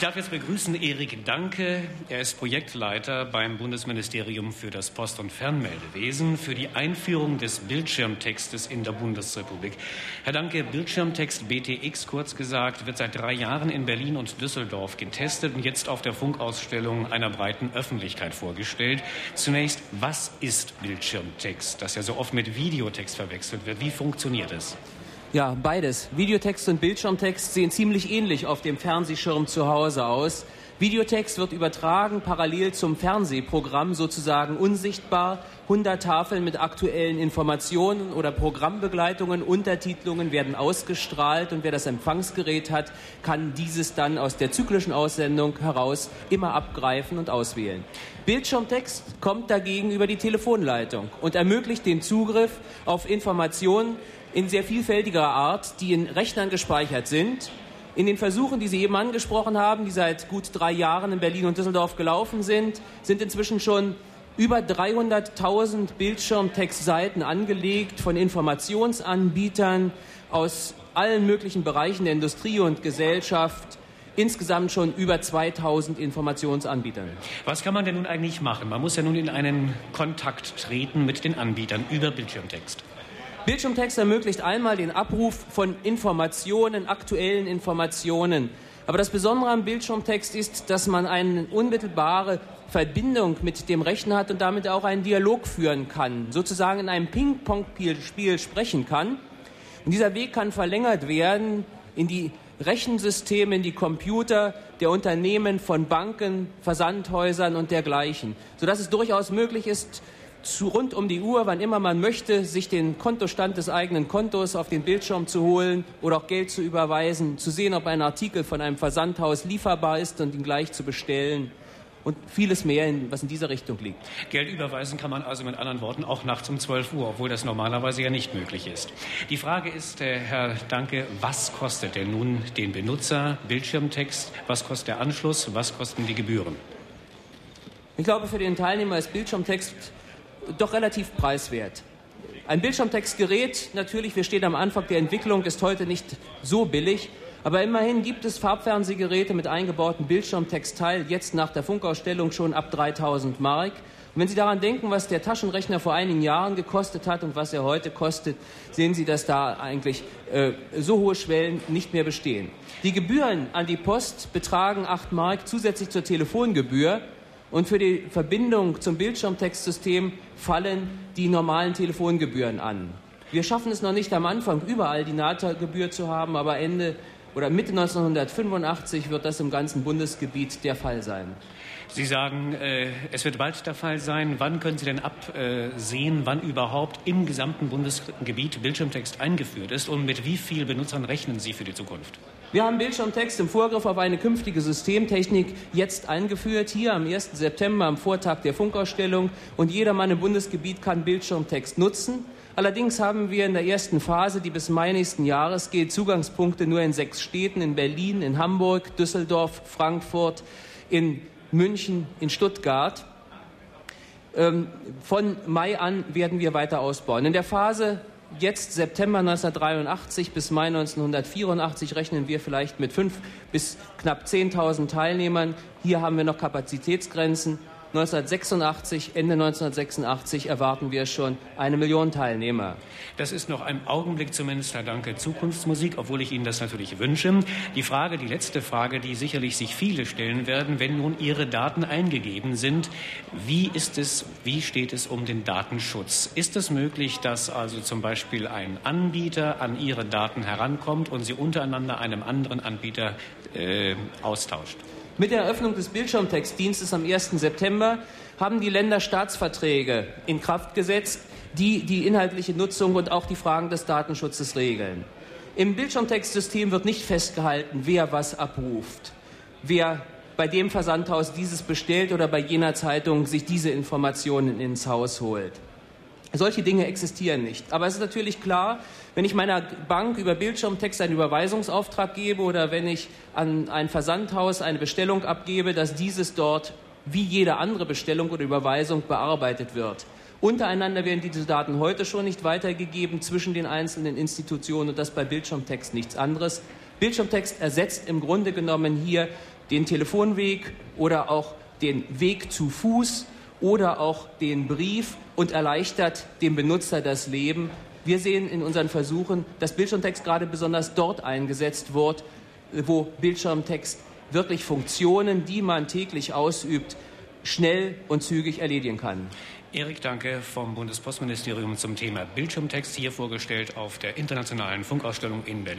Ich darf jetzt begrüßen Erik Danke. Er ist Projektleiter beim Bundesministerium für das Post- und Fernmeldewesen für die Einführung des Bildschirmtextes in der Bundesrepublik. Herr Danke, Bildschirmtext BTX kurz gesagt wird seit drei Jahren in Berlin und Düsseldorf getestet und jetzt auf der Funkausstellung einer breiten Öffentlichkeit vorgestellt. Zunächst, was ist Bildschirmtext, das ja so oft mit Videotext verwechselt wird? Wie funktioniert es? Ja, beides. Videotext und Bildschirmtext sehen ziemlich ähnlich auf dem Fernsehschirm zu Hause aus. Videotext wird übertragen parallel zum Fernsehprogramm sozusagen unsichtbar. 100 Tafeln mit aktuellen Informationen oder Programmbegleitungen, Untertitelungen werden ausgestrahlt und wer das Empfangsgerät hat, kann dieses dann aus der zyklischen Aussendung heraus immer abgreifen und auswählen. Bildschirmtext kommt dagegen über die Telefonleitung und ermöglicht den Zugriff auf Informationen, in sehr vielfältiger Art, die in Rechnern gespeichert sind. In den Versuchen, die Sie eben angesprochen haben, die seit gut drei Jahren in Berlin und Düsseldorf gelaufen sind, sind inzwischen schon über 300.000 Bildschirmtextseiten angelegt von Informationsanbietern aus allen möglichen Bereichen der Industrie und Gesellschaft. Insgesamt schon über 2000 Informationsanbietern. Was kann man denn nun eigentlich machen? Man muss ja nun in einen Kontakt treten mit den Anbietern über Bildschirmtext. Bildschirmtext ermöglicht einmal den Abruf von Informationen, aktuellen Informationen. Aber das Besondere am Bildschirmtext ist, dass man eine unmittelbare Verbindung mit dem Rechner hat und damit auch einen Dialog führen kann, sozusagen in einem Ping-Pong-Spiel sprechen kann. Und dieser Weg kann verlängert werden in die Rechensysteme, in die Computer der Unternehmen, von Banken, Versandhäusern und dergleichen, sodass es durchaus möglich ist, zu rund um die Uhr, wann immer man möchte, sich den Kontostand des eigenen Kontos auf den Bildschirm zu holen oder auch Geld zu überweisen, zu sehen, ob ein Artikel von einem Versandhaus lieferbar ist und ihn gleich zu bestellen und vieles mehr, was in dieser Richtung liegt. Geld überweisen kann man also mit anderen Worten auch nachts um 12 Uhr, obwohl das normalerweise ja nicht möglich ist. Die Frage ist, äh, Herr Danke, was kostet denn nun den Benutzer Bildschirmtext? Was kostet der Anschluss? Was kosten die Gebühren? Ich glaube, für den Teilnehmer ist Bildschirmtext doch relativ preiswert. Ein Bildschirmtextgerät, natürlich, wir stehen am Anfang der Entwicklung, ist heute nicht so billig, aber immerhin gibt es Farbfernsehgeräte mit eingebautem Bildschirmtextteil, jetzt nach der Funkausstellung schon ab 3000 Mark. Und wenn Sie daran denken, was der Taschenrechner vor einigen Jahren gekostet hat und was er heute kostet, sehen Sie, dass da eigentlich äh, so hohe Schwellen nicht mehr bestehen. Die Gebühren an die Post betragen 8 Mark zusätzlich zur Telefongebühr. Und für die Verbindung zum Bildschirmtextsystem fallen die normalen Telefongebühren an. Wir schaffen es noch nicht am Anfang, überall die NATA-Gebühr zu haben, aber Ende oder Mitte 1985 wird das im ganzen Bundesgebiet der Fall sein. Sie sagen, äh, es wird bald der Fall sein. Wann können Sie denn absehen, wann überhaupt im gesamten Bundesgebiet Bildschirmtext eingeführt ist und mit wie vielen Benutzern rechnen Sie für die Zukunft? Wir haben Bildschirmtext im Vorgriff auf eine künftige Systemtechnik jetzt eingeführt, hier am 1. September am Vortag der Funkausstellung. Und jedermann im Bundesgebiet kann Bildschirmtext nutzen. Allerdings haben wir in der ersten Phase, die bis Mai nächsten Jahres geht, Zugangspunkte nur in sechs Städten, in Berlin, in Hamburg, Düsseldorf, Frankfurt, in München, in Stuttgart. Ähm, von Mai an werden wir weiter ausbauen. In der Phase jetzt September 1983 bis Mai 1984 rechnen wir vielleicht mit fünf bis knapp 10.000 Teilnehmern. Hier haben wir noch Kapazitätsgrenzen. 1986, Ende 1986 erwarten wir schon eine Million Teilnehmer. Das ist noch ein Augenblick zumindest, Herr Danke, Zukunftsmusik, obwohl ich Ihnen das natürlich wünsche. Die Frage, die letzte Frage, die sicherlich sich viele stellen werden, wenn nun Ihre Daten eingegeben sind, wie ist es, wie steht es um den Datenschutz? Ist es möglich, dass also zum Beispiel ein Anbieter an Ihre Daten herankommt und sie untereinander einem anderen Anbieter äh, austauscht? Mit der Eröffnung des Bildschirmtextdienstes am 1. September haben die Länder Staatsverträge in Kraft gesetzt, die die inhaltliche Nutzung und auch die Fragen des Datenschutzes regeln. Im Bildschirmtextsystem wird nicht festgehalten, wer was abruft, wer bei dem Versandhaus dieses bestellt oder bei jener Zeitung sich diese Informationen ins Haus holt. Solche Dinge existieren nicht. Aber es ist natürlich klar, wenn ich meiner Bank über Bildschirmtext einen Überweisungsauftrag gebe oder wenn ich an ein Versandhaus eine Bestellung abgebe, dass dieses dort wie jede andere Bestellung oder Überweisung bearbeitet wird. Untereinander werden diese Daten heute schon nicht weitergegeben zwischen den einzelnen Institutionen und das bei Bildschirmtext nichts anderes. Bildschirmtext ersetzt im Grunde genommen hier den Telefonweg oder auch den Weg zu Fuß oder auch den Brief und erleichtert dem Benutzer das Leben. Wir sehen in unseren Versuchen, dass Bildschirmtext gerade besonders dort eingesetzt wird, wo Bildschirmtext wirklich Funktionen, die man täglich ausübt, schnell und zügig erledigen kann. Erik Danke vom Bundespostministerium zum Thema Bildschirmtext hier vorgestellt auf der internationalen Funkausstellung in Berlin.